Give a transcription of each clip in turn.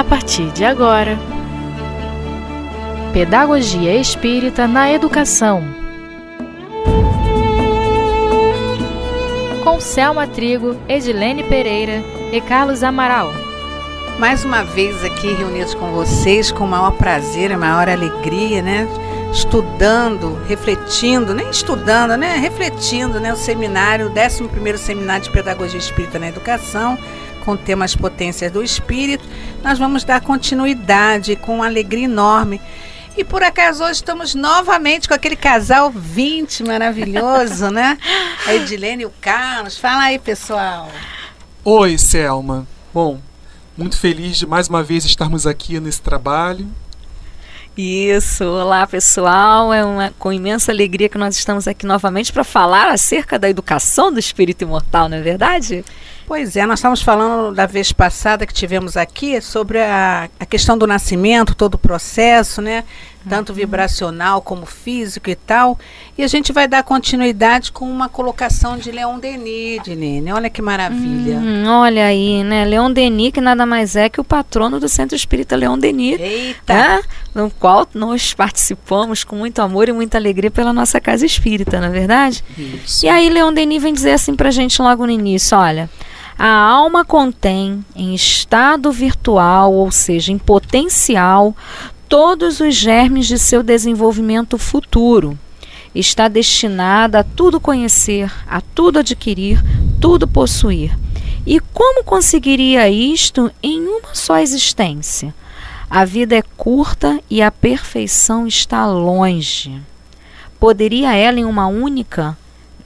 a partir de agora. Pedagogia Espírita na Educação. Com Selma Trigo, Edilene Pereira e Carlos Amaral. Mais uma vez aqui reunidos com vocês, com o maior prazer e maior alegria, né? Estudando, refletindo, nem estudando, né? Refletindo, né? O seminário, o 11 Seminário de Pedagogia Espírita na Educação, com o tema As Potências do Espírito. Nós vamos dar continuidade com uma alegria enorme. E por acaso hoje estamos novamente com aquele casal 20 maravilhoso, né? A Edilene e o Carlos. Fala aí, pessoal. Oi, Selma. Bom, muito feliz de mais uma vez estarmos aqui nesse trabalho. Isso, olá pessoal, é uma, com imensa alegria que nós estamos aqui novamente para falar acerca da educação do espírito imortal, não é verdade? Pois é, nós estávamos falando da vez passada que tivemos aqui sobre a, a questão do nascimento, todo o processo, né? Tanto uhum. vibracional como físico e tal. E a gente vai dar continuidade com uma colocação de Leon Denis, Nene. Olha que maravilha. Hum, olha aí, né? Leon Denis, que nada mais é que o patrono do Centro Espírita Leon Denis. Eita! Né? No qual nós participamos com muito amor e muita alegria pela nossa casa espírita, não é verdade? Isso. E aí Leon Denis vem dizer assim pra gente logo no início, olha... A alma contém, em estado virtual, ou seja, em potencial, todos os germes de seu desenvolvimento futuro. Está destinada a tudo conhecer, a tudo adquirir, tudo possuir. E como conseguiria isto em uma só existência? A vida é curta e a perfeição está longe. Poderia ela, em uma única,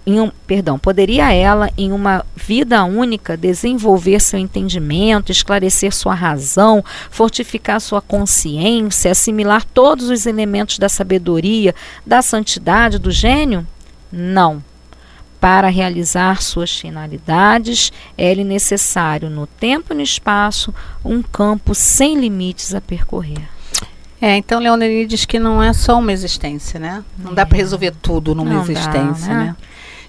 em um, perdão, poderia ela, em uma vida única, desenvolver seu entendimento, esclarecer sua razão, fortificar sua consciência, assimilar todos os elementos da sabedoria, da santidade, do gênio? Não. Para realizar suas finalidades, é-lhe necessário, no tempo e no espaço, um campo sem limites a percorrer. É, então Leonine diz que não é só uma existência, né? Não é. dá para resolver tudo numa não existência, dá, né? né?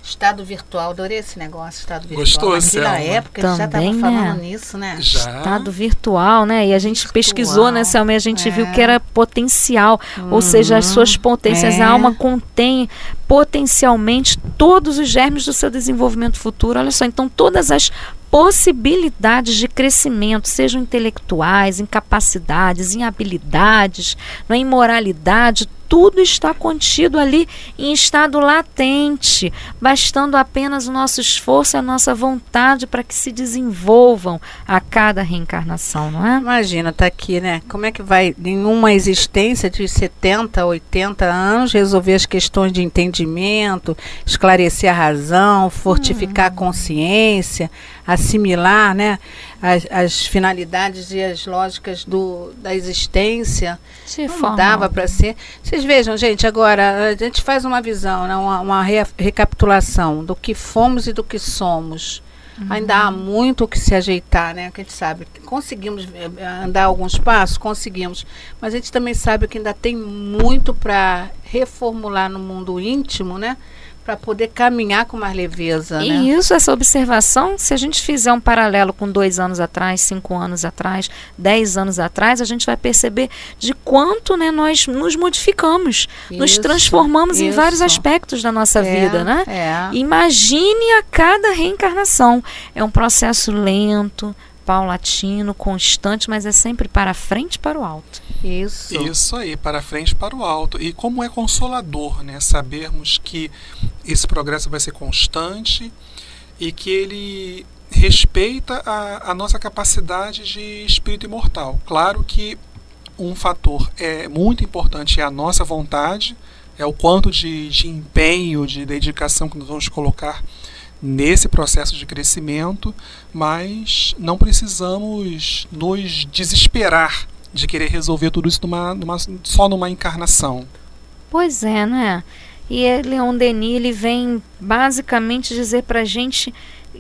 Estado virtual, adorei esse negócio, estado virtual. Gostou, Naquela época Também, já estava falando né? nisso, né? Já. Estado virtual, né? E a gente virtual. pesquisou, né, Selma, e a gente é. viu que era potencial. Uhum. Ou seja, as suas potências, é. a alma contém potencialmente todos os germes do seu desenvolvimento futuro. Olha só, então todas as possibilidades de crescimento, sejam intelectuais, em capacidades, em habilidades, na imoralidade, tudo está contido ali em estado latente, bastando apenas o nosso esforço e a nossa vontade para que se desenvolvam a cada reencarnação, não é? Imagina, tá aqui, né? Como é que vai, em uma existência de 70, 80 anos, resolver as questões de entendimento, esclarecer a razão, fortificar hum. a consciência, assimilar né, as, as, finalidades e as lógicas do, da existência. De não forma. dava para ser. Vocês vejam, gente, agora a gente faz uma visão, né, uma, uma re, recapitulação do que fomos e do que somos. Uhum. Ainda há muito o que se ajeitar, né? Que a gente sabe. Conseguimos eh, andar alguns passos? Conseguimos. Mas a gente também sabe que ainda tem muito para reformular no mundo íntimo, né? Para poder caminhar com mais leveza. E né? isso, essa observação, se a gente fizer um paralelo com dois anos atrás, cinco anos atrás, dez anos atrás, a gente vai perceber de quanto né, nós nos modificamos, isso, nos transformamos isso. em vários aspectos da nossa é, vida. Né? É. Imagine a cada reencarnação. É um processo lento, paulatino, constante, mas é sempre para frente e para o alto. Isso. Isso aí, para frente e para o alto. E como é consolador, né? Sabermos que esse progresso vai ser constante e que ele respeita a, a nossa capacidade de espírito imortal. Claro que um fator é muito importante é a nossa vontade, é o quanto de, de empenho, de dedicação que nós vamos colocar nesse processo de crescimento, mas não precisamos nos desesperar de querer resolver tudo isso numa, numa, só numa encarnação. Pois é, né? E Leon Denis ele vem basicamente dizer para a gente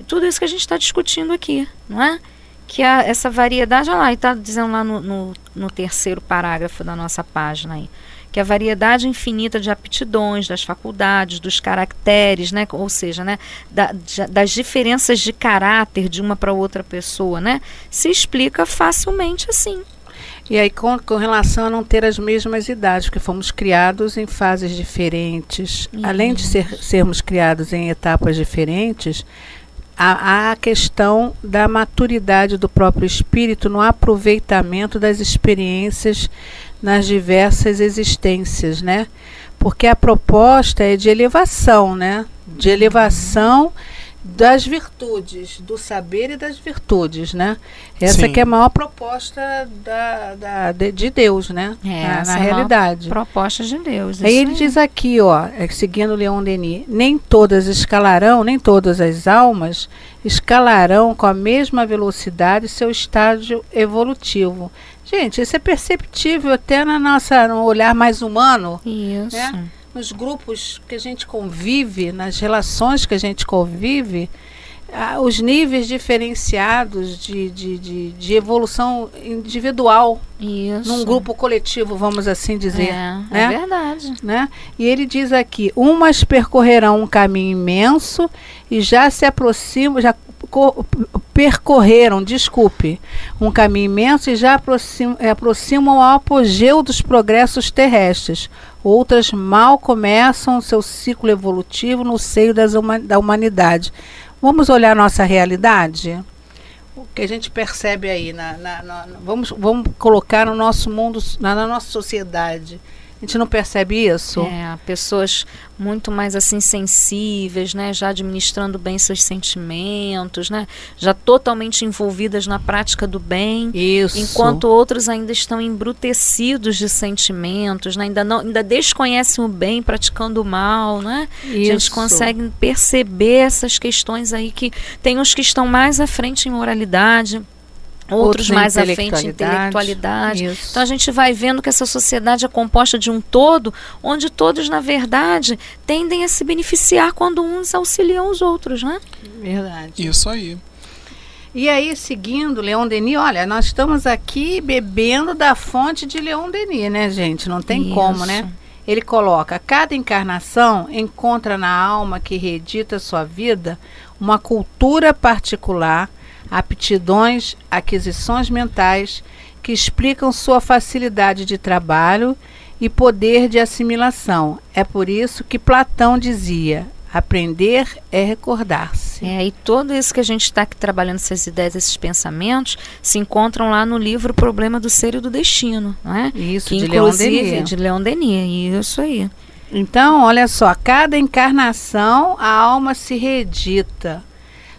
tudo isso que a gente está discutindo aqui, não é? Que a, essa variedade, olha lá, está dizendo lá no, no, no terceiro parágrafo da nossa página aí que a variedade infinita de aptidões, das faculdades, dos caracteres, né, ou seja, né, da, das diferenças de caráter de uma para outra pessoa, né, se explica facilmente assim. E aí, com, com, relação a não ter as mesmas idades, porque fomos criados em fases diferentes. Além de ser, sermos criados em etapas diferentes, há, há a questão da maturidade do próprio espírito no aproveitamento das experiências nas diversas existências, né? Porque a proposta é de elevação, né? De elevação das virtudes, do saber e das virtudes, né? Essa Sim. que é a maior proposta da, da de, de, Deus, né? É, na, na é realidade. proposta de Deus. Aí ele diz aqui, ó, é, seguindo Leon Denis, nem todas escalarão, nem todas as almas escalarão com a mesma velocidade seu estágio evolutivo. Gente, isso é perceptível até na nossa, no olhar mais humano. Isso. Né? nos grupos que a gente convive, nas relações que a gente convive, ah, os níveis diferenciados de, de, de, de, evolução individual Isso. num grupo coletivo, vamos assim dizer. É, né? é verdade. Né? E ele diz aqui: umas percorrerão um caminho imenso e já se aproximam, já percorreram, desculpe, um caminho imenso e já aproximam, aproximam ao apogeu dos progressos terrestres. Outras mal começam seu ciclo evolutivo no seio das, da humanidade. Vamos olhar nossa realidade? O que a gente percebe aí, na, na, na, vamos, vamos colocar no nosso mundo, na nossa sociedade a gente não percebe isso? É, pessoas muito mais assim sensíveis, né, já administrando bem seus sentimentos, né, já totalmente envolvidas na prática do bem, isso. enquanto outros ainda estão embrutecidos de sentimentos, né, ainda não, ainda desconhecem o bem praticando o mal, né? Isso. A gente consegue perceber essas questões aí que tem uns que estão mais à frente em moralidade, outros, mais à frente intelectualidade. Isso. Então a gente vai vendo que essa sociedade é composta de um todo, onde todos, na verdade, tendem a se beneficiar quando uns auxiliam os outros, né? Verdade. Isso aí. E aí, seguindo Leon Denis, olha, nós estamos aqui bebendo da fonte de Leon Denis, né, gente? Não tem Isso. como, né? Ele coloca: cada encarnação encontra na alma que reedita sua vida uma cultura particular aptidões, aquisições mentais que explicam sua facilidade de trabalho e poder de assimilação. É por isso que Platão dizia: aprender é recordar-se. É, e tudo isso que a gente está aqui trabalhando, essas ideias, esses pensamentos, se encontram lá no livro Problema do Ser e do Destino, não é? Isso, que, de Leon Denis. De Leon Denis, isso aí. Então, olha só, cada encarnação a alma se reedita.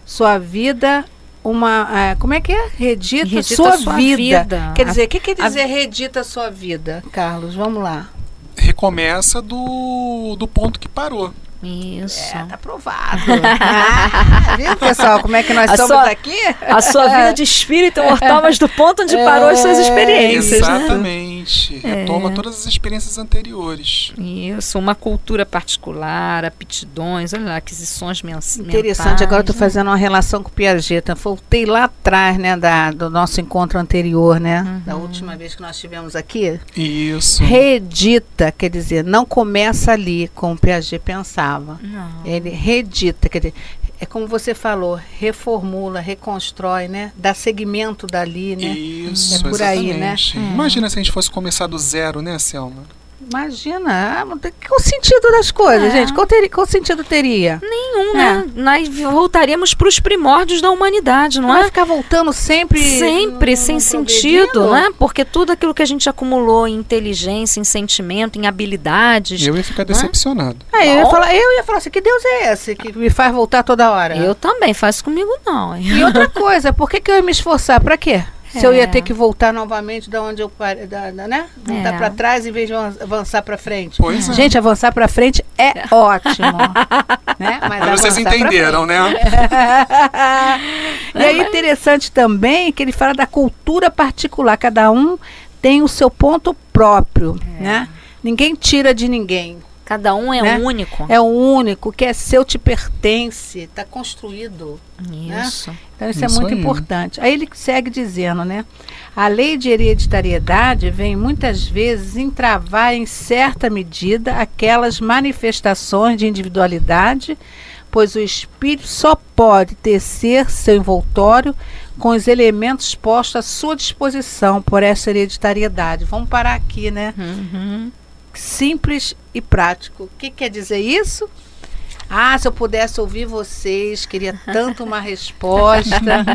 Sua vida uma. É, como é que é? Redita, redita sua, sua vida. vida. Quer dizer, o que quer dizer a... redita sua vida, Carlos? Vamos lá. Recomeça do, do ponto que parou. Isso. É, tá aprovado. ah, viu, pessoal, como é que nós a estamos sua, aqui? A sua vida de espírito mortal, mas do ponto onde parou as suas é, experiências. Né? Exatamente. Né? Retoma é. todas as experiências anteriores. Isso, uma cultura particular, aptidões, olha lá, aquisições mentais. Interessante, agora estou fazendo uma relação com o Piaget. Voltei lá atrás, né, da, do nosso encontro anterior, né? Uhum. Da última vez que nós estivemos aqui. Isso. Redita, quer dizer, não começa ali com o Piaget pensar Não. Ele redita, quer dizer, é como você falou, reformula, reconstrói, né? Dá segmento dali, né? Isso, é por exatamente. aí, né? Imagina se a gente fosse começar do zero, né, Selma? Imagina, qual o sentido das coisas, é. gente? Qual, ter, qual sentido teria? Nenhum, é. né? Nós voltaríamos para os primórdios da humanidade, não, não é? ficar voltando sempre. Sempre, no, sem no sentido, né? Porque tudo aquilo que a gente acumulou em inteligência, em sentimento, em habilidades. Eu ia ficar né? decepcionado. É, eu, ia falar, eu ia falar assim: que Deus é esse que me faz voltar toda hora? Eu também, faz comigo não. E outra coisa, por que, que eu ia me esforçar? Para quê? Se eu ia é. ter que voltar novamente da onde eu parei, da, da, né? Voltar é. para trás em vez de avançar para frente. Pois é. Gente, avançar para frente é ótimo. né? Mas, Mas vocês entenderam, né? e é interessante também que ele fala da cultura particular. Cada um tem o seu ponto próprio, é. né? Ninguém tira de ninguém. Cada um é né? único. É o único, que é seu, te pertence, está construído. Né? Isso. Né? Então isso, é isso é muito aí. importante. Aí ele segue dizendo, né? A lei de hereditariedade vem muitas vezes entravar em certa medida aquelas manifestações de individualidade pois o espírito só pode tecer seu envoltório com os elementos postos à sua disposição por essa hereditariedade. Vamos parar aqui, né? Uhum. Simples e prático. O que quer dizer isso? Ah, se eu pudesse ouvir vocês, queria tanto uma resposta.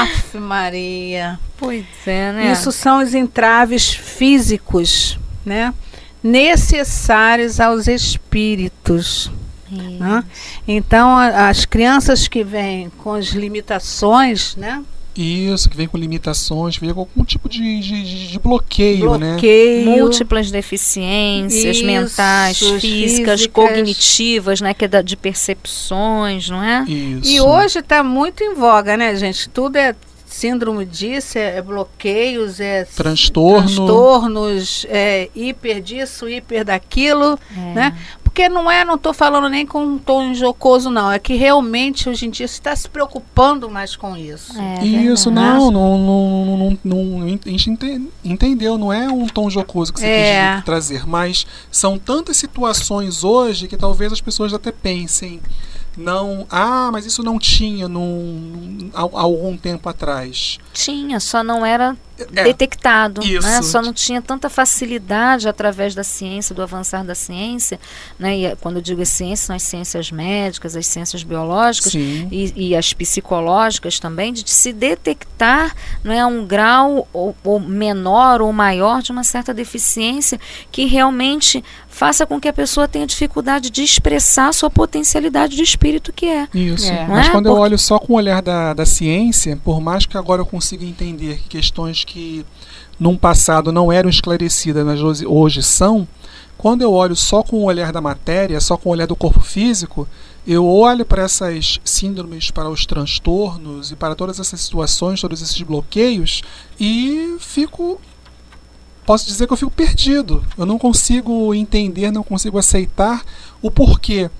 Aff, Maria. Pois é, né? Isso são os entraves físicos, né? Necessários aos espíritos. Né? Então, a, as crianças que vêm com as limitações, né? Isso, que vem com limitações, vem com algum tipo de, de, de bloqueio, né? bloqueio, né? Múltiplas deficiências Isso, mentais, físicas, físicas, cognitivas, né? Que é da, de percepções, não é? Isso. E hoje está muito em voga, né, gente? Tudo é síndrome disso, é, é bloqueios, é Transtorno. transtornos, é hiper disso, hiper daquilo, É. né? Porque não é, não estou falando nem com um tom jocoso, não. É que realmente hoje em dia se está se preocupando mais com isso. É Isso, não, não, não, não, não, a gente ente- entendeu, não é um tom jocoso que você É. quis trazer, mas são tantas situações hoje que talvez as pessoas até pensem, não, ah, mas isso não tinha num, há algum tempo atrás. Tinha, só não era É, detectado, né? Só não tinha tanta facilidade através da ciência, do avançar da ciência, né? E eh, quando eu digo as ciências, são as ciências médicas, as ciências biológicas e, e as psicológicas também, de se detectar não é, um grau ou, ou menor ou maior de uma certa deficiência que realmente faça com que a pessoa tenha dificuldade de expressar a sua potencialidade de espírito que é. isso. É. Mas é? quando eu Porque- olho só com o olhar da, da ciência, por mais que agora eu consiga entender que questões que num passado não eram esclarecidas, mas hoje, hoje são, quando eu olho só com o olhar da matéria, só com o olhar do corpo físico, eu olho para essas síndromes, para os transtornos e para todas essas situações, todos esses bloqueios e fico. Posso dizer que eu fico perdido. Eu não consigo entender, não consigo aceitar o porquê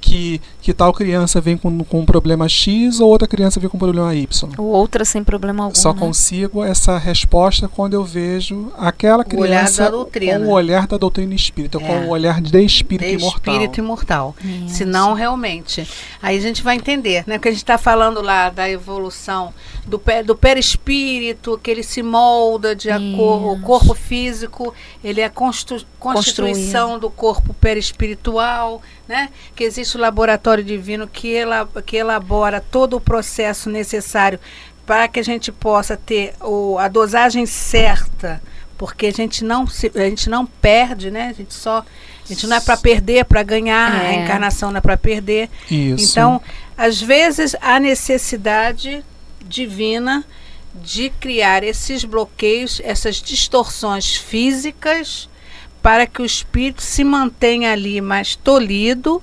que, que tal criança vem com, com um problema X ou outra criança vem com um problema Y. Ou outra sem problema algum. Só né? consigo essa resposta quando eu vejo aquela O criança doutrina. com o olhar da doutrina espírita, com É. o olhar de espírito de imortal. espírito imortal. Isso. Senão, realmente. Aí a gente vai entender, né? Porque a gente está falando lá da evolução do, pé, do perispírito, que ele se molda de acordo. O corpo físico, ele é a constituição do corpo perispiritual, né? Que existe o laboratório divino que, ela, que elabora todo o processo necessário para que a gente possa ter o, a dosagem certa. Porque a gente não se, a gente não perde, né? A gente só a gente não é para perder, é para ganhar. A É. encarnação não é para perder. Isso. Então, às vezes, há necessidade divina de criar esses bloqueios, essas distorções físicas, para que o espírito se mantenha ali mais tolhido,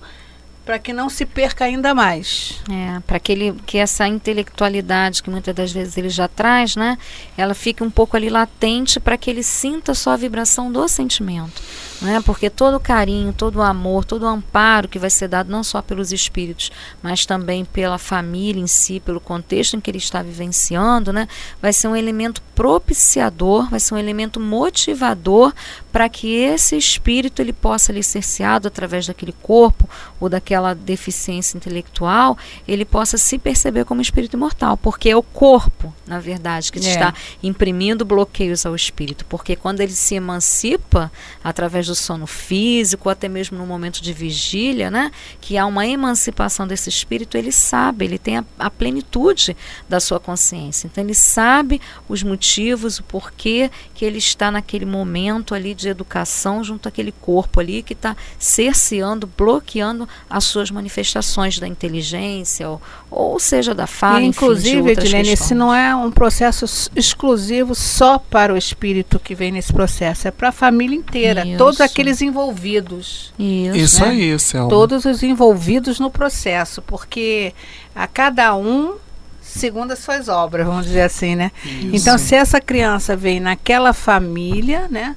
para que não se perca ainda mais. É, para que ele que essa intelectualidade que muitas das vezes ele já traz, né, ela fique um pouco ali latente para que ele sinta só a vibração do sentimento, né? Porque todo o carinho, todo o amor, todo o amparo que vai ser dado não só pelos espíritos, mas também pela família em si, pelo contexto em que ele está vivenciando, né, vai ser um elemento propiciador, vai ser um elemento motivador para que esse espírito ele possa ali cerceado através daquele corpo ou daquela deficiência intelectual, ele possa se perceber como espírito imortal, porque é o corpo, na verdade, que É. está imprimindo bloqueios ao espírito, porque quando ele se emancipa através do sono físico, até mesmo no momento de vigília, né, que há uma emancipação desse espírito, ele sabe, ele tem a, a plenitude da sua consciência. Então ele sabe os motivos, o porquê que ele está naquele momento ali de educação junto àquele corpo ali que está cerceando, bloqueando as suas manifestações da inteligência, ou, ou seja, da fala, E, inclusive, Edilene, esse questões. não é um processo exclusivo só para o espírito que vem nesse processo, é para a família inteira, Isso. todos aqueles envolvidos. Isso. Isso né? aí, Selma. todos os envolvidos no processo, porque a cada um segundo as suas obras, vamos dizer assim, né? Isso. Então, se essa criança vem naquela família, né,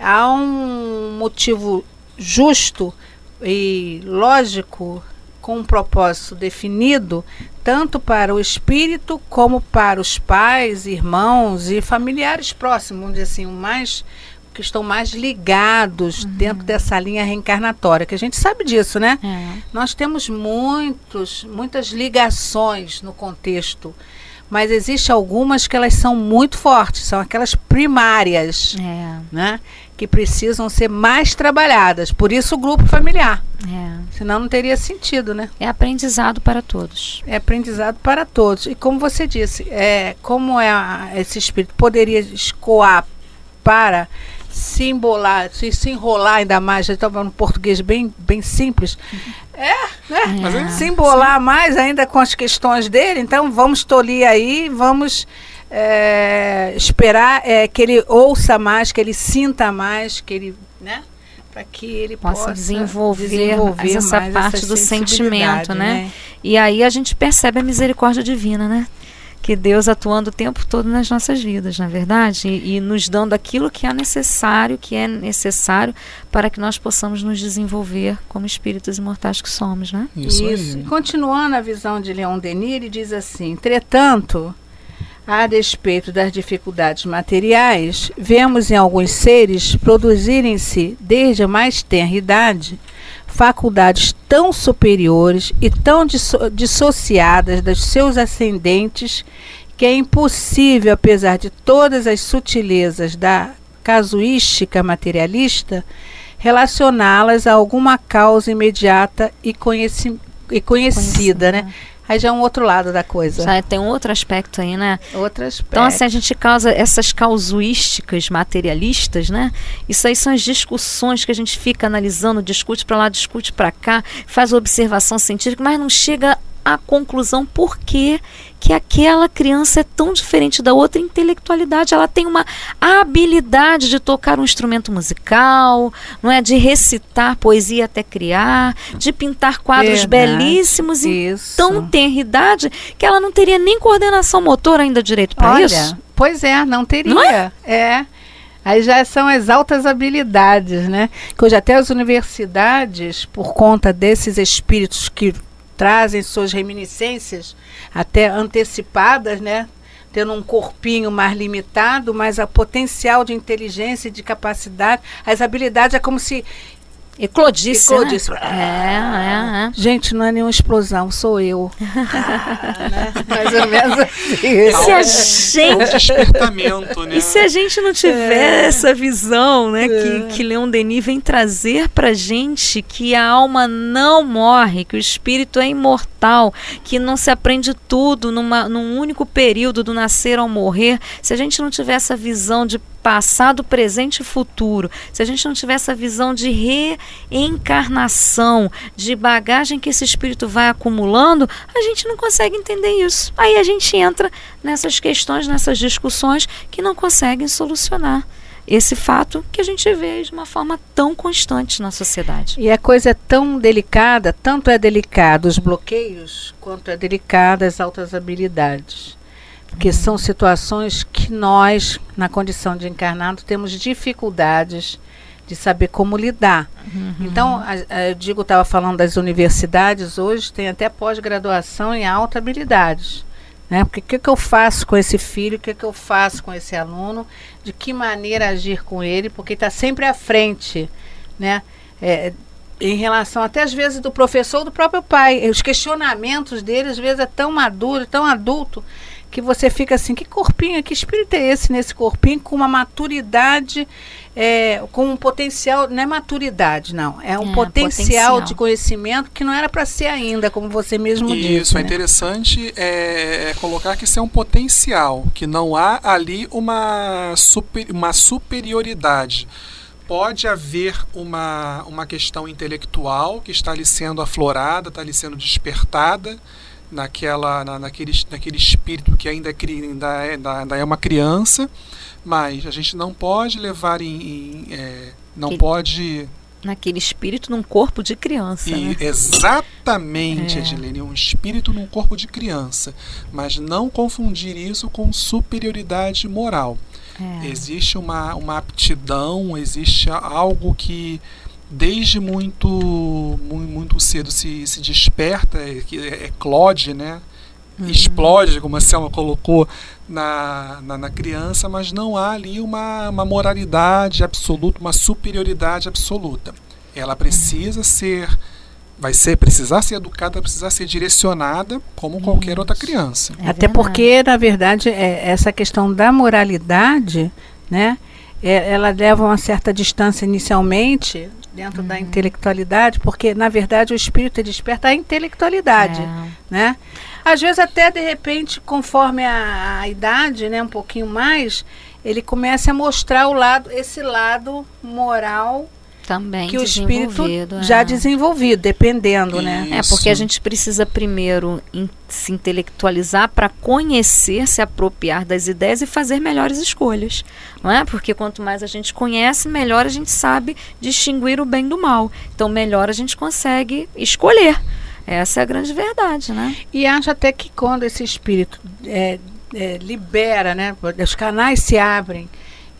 há um motivo justo e lógico, com um propósito definido, tanto para o espírito como para os pais, irmãos e familiares próximos, vamos dizer assim, o mais que estão mais ligados uhum. dentro dessa linha reencarnatória, que a gente sabe disso, né? É. Nós temos muitos, muitas ligações no contexto mas existe algumas que elas são muito fortes, são aquelas primárias, é. né? Que precisam ser mais trabalhadas. Por isso o grupo familiar. É. Senão não teria sentido, né? É aprendizado para todos. É aprendizado para todos. E como você disse, é, como é a, esse espírito poderia escoar para se embolar, se, se enrolar ainda mais, estava no português bem, bem simples. É, né? É, se embolar sim. mais ainda com as questões dele, então vamos tolir aí, vamos é, esperar é, que ele ouça mais, que ele sinta mais, que ele, né? Para que ele possa, possa desenvolver, desenvolver essa parte do sentimento, né? né? E aí a gente percebe a misericórdia divina, né? que Deus atuando o tempo todo nas nossas vidas, na é verdade, e, e, nos dando aquilo que é necessário, que é necessário para que nós possamos nos desenvolver como espíritos imortais que somos, né? Isso. Isso. Continuando a visão de Leon Denis, ele diz assim: entretanto, a despeito das dificuldades materiais, vemos em alguns seres produzirem-se desde a mais tenra idade faculdades tão superiores e tão disso dissociadas dos seus ascendentes que é impossível, apesar de todas as sutilezas da casuística materialista, relacioná-las a alguma causa imediata e, conheci e conhecida, conhecida, né? Aí já é um outro lado da coisa. Já tem um outro aspecto aí, né? Outro aspecto. Então, assim, a gente causa essas causuísticas materialistas, né? Isso aí são as discussões que a gente fica analisando, discute para lá, discute para cá, faz observação científica, mas não chega a conclusão por que, que aquela criança é tão diferente da outra intelectualidade. Ela tem uma habilidade de tocar um instrumento musical, não é? De recitar poesia até criar, de pintar quadros Verdade, belíssimos em tão tenra idade que ela não teria nem coordenação motora ainda direito para isso. Pois é, não teria. Não é? é. Aí já são as altas habilidades, né? Que hoje até as universidades, por conta desses espíritos que trazem suas reminiscências até antecipadas, né? Tendo um corpinho mais limitado, mas a potencial de inteligência e de capacidade, as habilidades é como se Eclodisse. Eclodisse. Né? É, é, é. Gente, não é nenhuma explosão, sou eu. ah, né? Mais ou menos assim. E se a gente. despertamento, né? E se a gente não tiver é. essa visão, né, que, é. que Leon Denis vem trazer pra gente que a alma não morre, que o espírito é imortal, que não se aprende tudo numa, num único período do nascer ao morrer, se a gente não tiver essa visão de passado, presente e futuro, se a gente não tiver essa visão de reencarnação, de bagagem que esse espírito vai acumulando, a gente não consegue entender isso. Aí a gente entra nessas questões, nessas discussões que não conseguem solucionar esse fato que a gente vê de uma forma tão constante na sociedade. E a coisa é tão delicada, tanto é delicado os bloqueios, quanto é delicada as altas habilidades. Porque são situações que nós, na condição de encarnado, temos dificuldades de saber como lidar. Uhum. Então, a, a, eu digo, estava falando das universidades, hoje tem até pós-graduação em alta habilidades. Né? Porque o que, que eu faço com esse filho, o que, que eu faço com esse aluno, de que maneira agir com ele, porque está sempre à frente. Né? É, em relação até às vezes do professor ou do próprio pai. Os questionamentos dele, às vezes, é tão maduro, tão adulto, que você fica assim, que corpinho, que espírito é esse nesse corpinho com uma maturidade, é, com um potencial, não é maturidade, não, é um é, potencial, potencial, de conhecimento que não era para ser ainda, como você mesmo isso, disse. Isso, é né? interessante é, é, colocar que isso é um potencial, que não há ali uma, super, uma superioridade pode haver uma, uma questão intelectual que está ali sendo aflorada, está ali sendo despertada, naquela, na, naquele, naquele espírito que ainda é, ainda, é, ainda é uma criança, mas a gente não pode levar em. em é, não que, pode. Naquele espírito num corpo de criança. E, né? Exatamente, é. Edilene, um espírito num corpo de criança. Mas não confundir isso com superioridade moral. É. Existe uma, uma aptidão, existe algo que desde muito muito cedo se, se desperta, é, é, é Claude, né? uhum. explode, como a Selma colocou, na, na, na, criança, mas não há ali uma, uma moralidade absoluta, uma superioridade absoluta. Ela precisa uhum. ser vai ser precisar ser educada, precisar ser direcionada como qualquer outra criança. É Até porque, na verdade, é, essa questão da moralidade, né, é, ela leva uma certa distância inicialmente dentro uhum. da intelectualidade, porque na verdade o espírito desperta a intelectualidade, é. né? Às vezes até de repente, conforme a, a idade, né, um pouquinho mais, ele começa a mostrar o lado, esse lado moral também que o espírito é. já desenvolvido, dependendo, né? Isso. né? É porque a gente precisa primeiro in, se intelectualizar para conhecer, se apropriar das ideias e fazer melhores escolhas, não é? Porque quanto mais a gente conhece, melhor a gente sabe distinguir o bem do mal. Então, melhor a gente consegue escolher. Essa é a grande verdade, né? E acho até que quando esse espírito é, é, libera, né? Os canais se abrem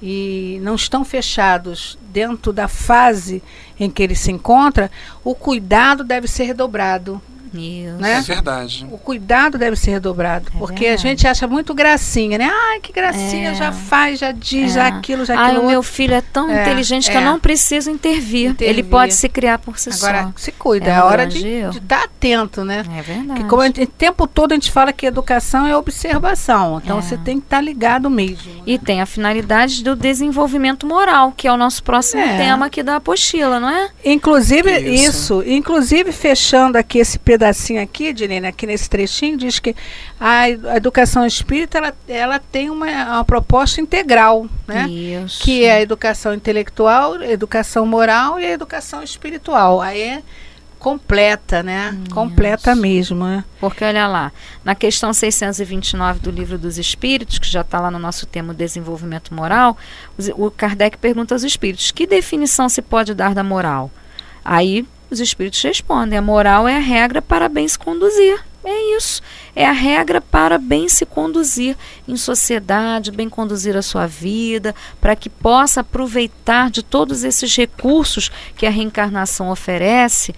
e não estão fechados dentro da fase em que ele se encontra, o cuidado deve ser redobrado. Isso. Né? É verdade. O cuidado deve ser redobrado. É porque verdade. a gente acha muito gracinha, né? Ai, que gracinha, é. já faz, já diz, é. já aquilo, já aquilo. Ai, o meu filho é tão é, inteligente que eu é. não preciso intervir. intervir. Ele pode se criar por si Agora, só. Agora, se cuida, é, a hora de, de estar atento, né? É verdade. Que como gente, o tempo todo a gente fala que educação é observação. Então você tem que estar ligado mesmo. Né? E tem a finalidade do desenvolvimento moral, que é o nosso próximo tema aqui da apostila, não é? Inclusive, isso. isso inclusive, fechando aqui esse pedaço pedacinho aqui, Direne, aqui nesse trechinho, diz que a, educação espírita ela, ela tem uma, uma proposta integral, né? Isso. Que é a educação intelectual, a educação moral e a educação espiritual. Aí é completa, né? Isso. Completa mesmo, né? Porque olha lá, na questão 629 do Livro dos Espíritos, que já está lá no nosso tema Desenvolvimento Moral, o Kardec pergunta aos espíritos: que definição se pode dar da moral? Aí os espíritos respondem: a moral é a regra para bem se conduzir. É isso. É a regra para bem se conduzir em sociedade, bem conduzir a sua vida, para que possa aproveitar de todos esses recursos que a reencarnação oferece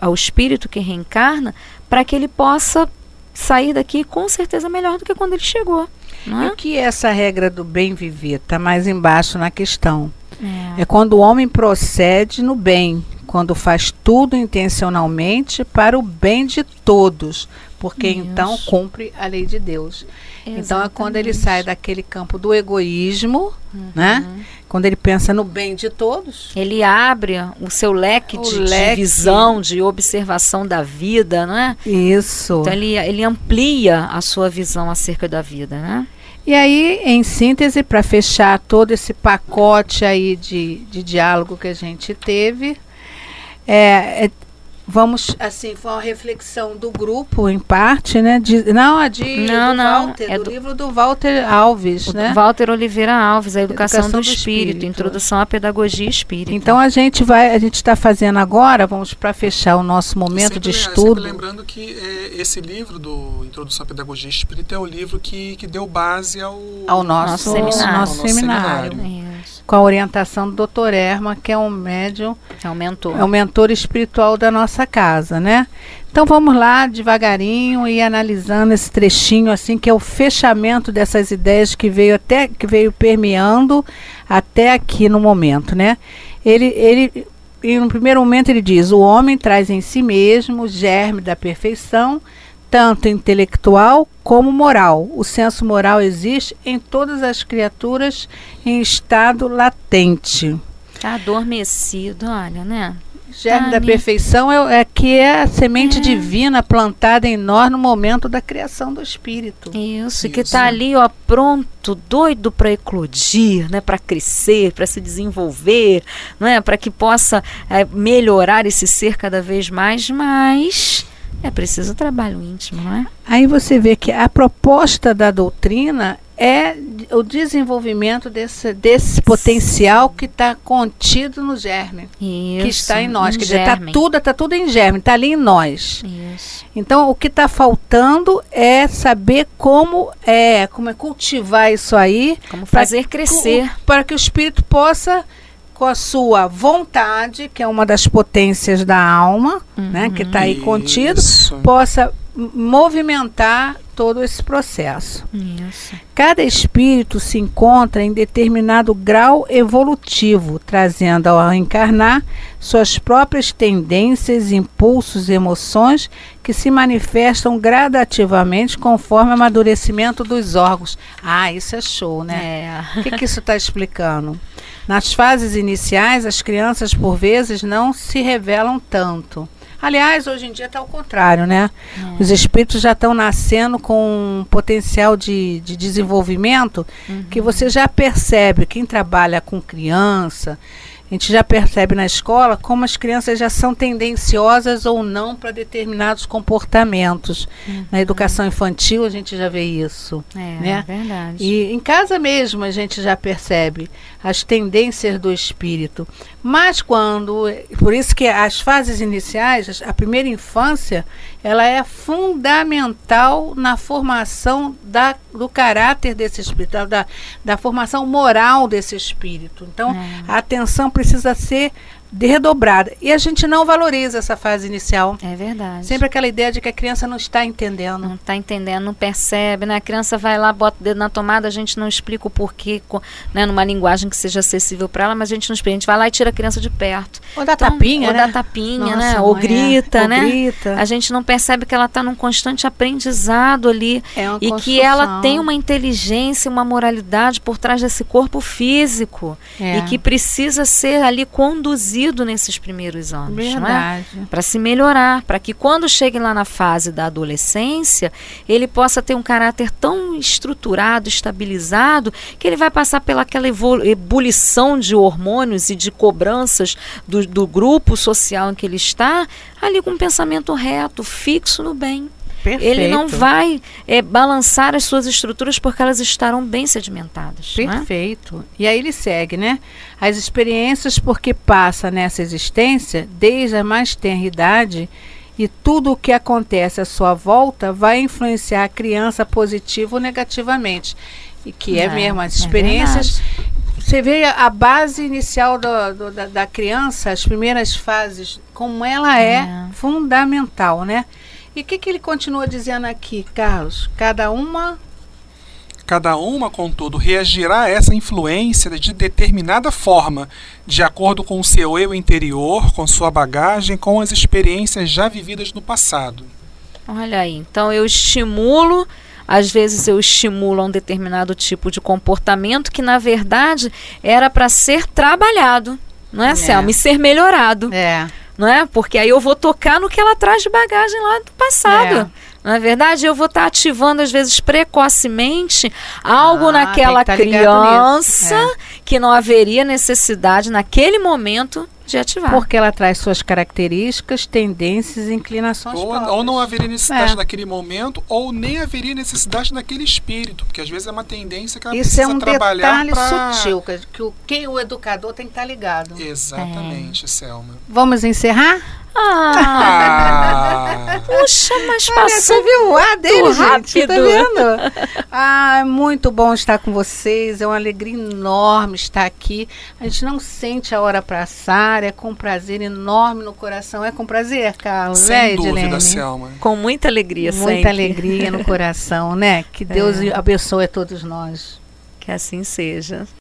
ao espírito que reencarna, para que ele possa sair daqui com certeza melhor do que quando ele chegou. É? E o que é essa regra do bem viver? Está mais embaixo na questão. É. é quando o homem procede no bem, quando faz tudo intencionalmente para o bem de todos, porque então cumpre a lei de Deus. Exatamente. Então é quando ele sai daquele campo do egoísmo, uhum. né? Quando ele pensa no bem de todos. Ele abre o seu leque, o de, leque. de, visão, de observação da vida, não é? Isso. Então ele, ele amplia a sua visão acerca da vida, né? E aí, em síntese, para fechar todo esse pacote aí de, de diálogo que a gente teve, é, é, vamos assim foi uma reflexão do grupo em parte né? De, não a de não, não, Walter, é do, do, livro do Walter Alves né? Walter Oliveira Alves a educação, educação do, do espírito, espírito, introdução à pedagogia espírita. Então a gente vai a gente está fazendo agora vamos para fechar o nosso momento sempre, de estudo. lembrando que é, esse livro do introdução à pedagogia espírita é o livro que, que deu base ao ao nosso, nosso seminário, nosso seminário. seminário com a orientação do Dr. Erma, que é um médium, é um mentor, é um mentor espiritual da nossa casa, né? Então vamos lá devagarinho e analisando esse trechinho assim que é o fechamento dessas ideias que veio até que veio permeando até aqui no momento, né? Ele ele e no primeiro momento ele diz: o homem traz em si mesmo o germe da perfeição tanto intelectual como moral. O senso moral existe em todas as criaturas em estado latente. Está adormecido, olha, né? Germe tá da perfeição é, é, que é a semente é. divina plantada em nós no momento da criação do espírito. Isso, Isso. que está ali, ó, pronto, doido para eclodir, né, para crescer, para se desenvolver, não é, para que possa é, melhorar esse ser cada vez mais, mas é preciso trabalho íntimo, não é? Aí você vê que a proposta da doutrina é o desenvolvimento desse, desse potencial que está contido no germe. Isso, que está em nós. Quer dizer, está tudo, tá tudo em germe, está ali em nós. Isso. Então, o que está faltando é saber como é, como é cultivar isso aí. Como fazer crescer. Para que o espírito possa com a sua vontade, que é uma das potências da alma, uhum. né, que está aí contido, possa movimentar todo esse processo. Isso. Cada espírito se encontra em determinado grau evolutivo, trazendo ao encarnar suas próprias tendências, impulsos e emoções que se manifestam gradativamente conforme o amadurecimento dos órgãos. Ah, isso é show, né? É. O que, que isso está explicando? Nas fases iniciais, as crianças, por vezes, não se revelam tanto. Aliás, hoje em dia está ao contrário, né? É. Os espíritos já estão nascendo com um potencial de, de desenvolvimento Uhum. que você já percebe. Quem trabalha com criança, a gente já percebe na escola como as crianças já são tendenciosas ou não para determinados comportamentos. Na educação infantil a gente já vê isso. Uhum. É, né? verdade. E em casa mesmo a gente já percebe as tendências do espírito. Mas quando. Por isso que as fases iniciais, a primeira infância, ela é fundamental na formação da, do caráter desse espírito, da, da formação moral desse espírito. Então, É. a atenção precisa ser redobrada. E a gente não valoriza essa fase inicial. É verdade. Sempre aquela ideia de que a criança não está entendendo. Não está entendendo, não percebe, né? A criança vai lá, bota o dedo na tomada, a gente não explica o porquê, né? Numa linguagem que seja acessível para ela, mas a gente não explica. A gente vai lá e tira a criança de perto. Ou da Então, tapinha, ou né? dá tapinha, Nossa, né? Ou mãe, é. grita, Ou né? grita. A gente não percebe que ela está num constante aprendizado ali É uma e que ela construção. tem uma inteligência, uma moralidade por trás desse corpo físico É. e que precisa ser ali conduzido nesses primeiros anos, não é? Verdade. para se melhorar, para que quando chegue lá na fase da adolescência, ele possa ter um caráter tão estruturado, estabilizado, que ele vai passar pelaquela ebulição de hormônios e de cobranças do, do grupo social em que ele está, ali com um pensamento reto, fixo no bem. Perfeito. Ele não vai eh, balançar as suas estruturas porque elas estarão bem sedimentadas. é? Perfeito. E aí ele segue, né? As experiências porque passa nessa existência, desde a mais tenra idade, e tudo o que acontece à sua volta vai influenciar a criança positivo ou negativamente. E que é, É, mesmo, as é experiências. você vê a a base inicial do- do- da, da criança, as primeiras fases, como ela é, É. fundamental, né? E o que, que ele continua dizendo aqui, Carlos? Cada uma Cada uma, contudo, reagirá a essa influência de determinada forma, de acordo com o seu eu interior, com sua bagagem, com as experiências já vividas no passado. Olha aí, então eu estimulo, às vezes eu estimulo a um determinado tipo de comportamento que na verdade era para ser trabalhado, não é, É. Selma? E ser melhorado, é. Não é? Porque aí eu vou tocar no que ela traz de bagagem lá do passado. Não é verdade? Eu vou estar ativando, às vezes, precocemente algo Ah, naquela que tá criança que não haveria necessidade naquele momento de ativar. Porque ela traz suas características, tendências e inclinações Ou, ou não haveria necessidade É. naquele momento, ou nem haveria necessidade naquele espírito, porque às vezes é uma tendência que ela Isso é precisa um trabalhar detalhe pra... sutil, que, que o, quem o educador tem que estar ligado. Exatamente, Selma. Vamos encerrar? Ah, puxa, mas Olha, passou você viu o ar dele, gente? Tá rápido. vendo? Ah, é muito bom estar com vocês. É uma alegria enorme estar aqui. A gente não sente a hora passar. É com prazer enorme no coração. É com prazer, Carlos? sem é, dúvida, Edilene? Selma. Com muita alegria Muita sempre. alegria no coração, né? Que Deus É. abençoe a todos nós. Que assim seja.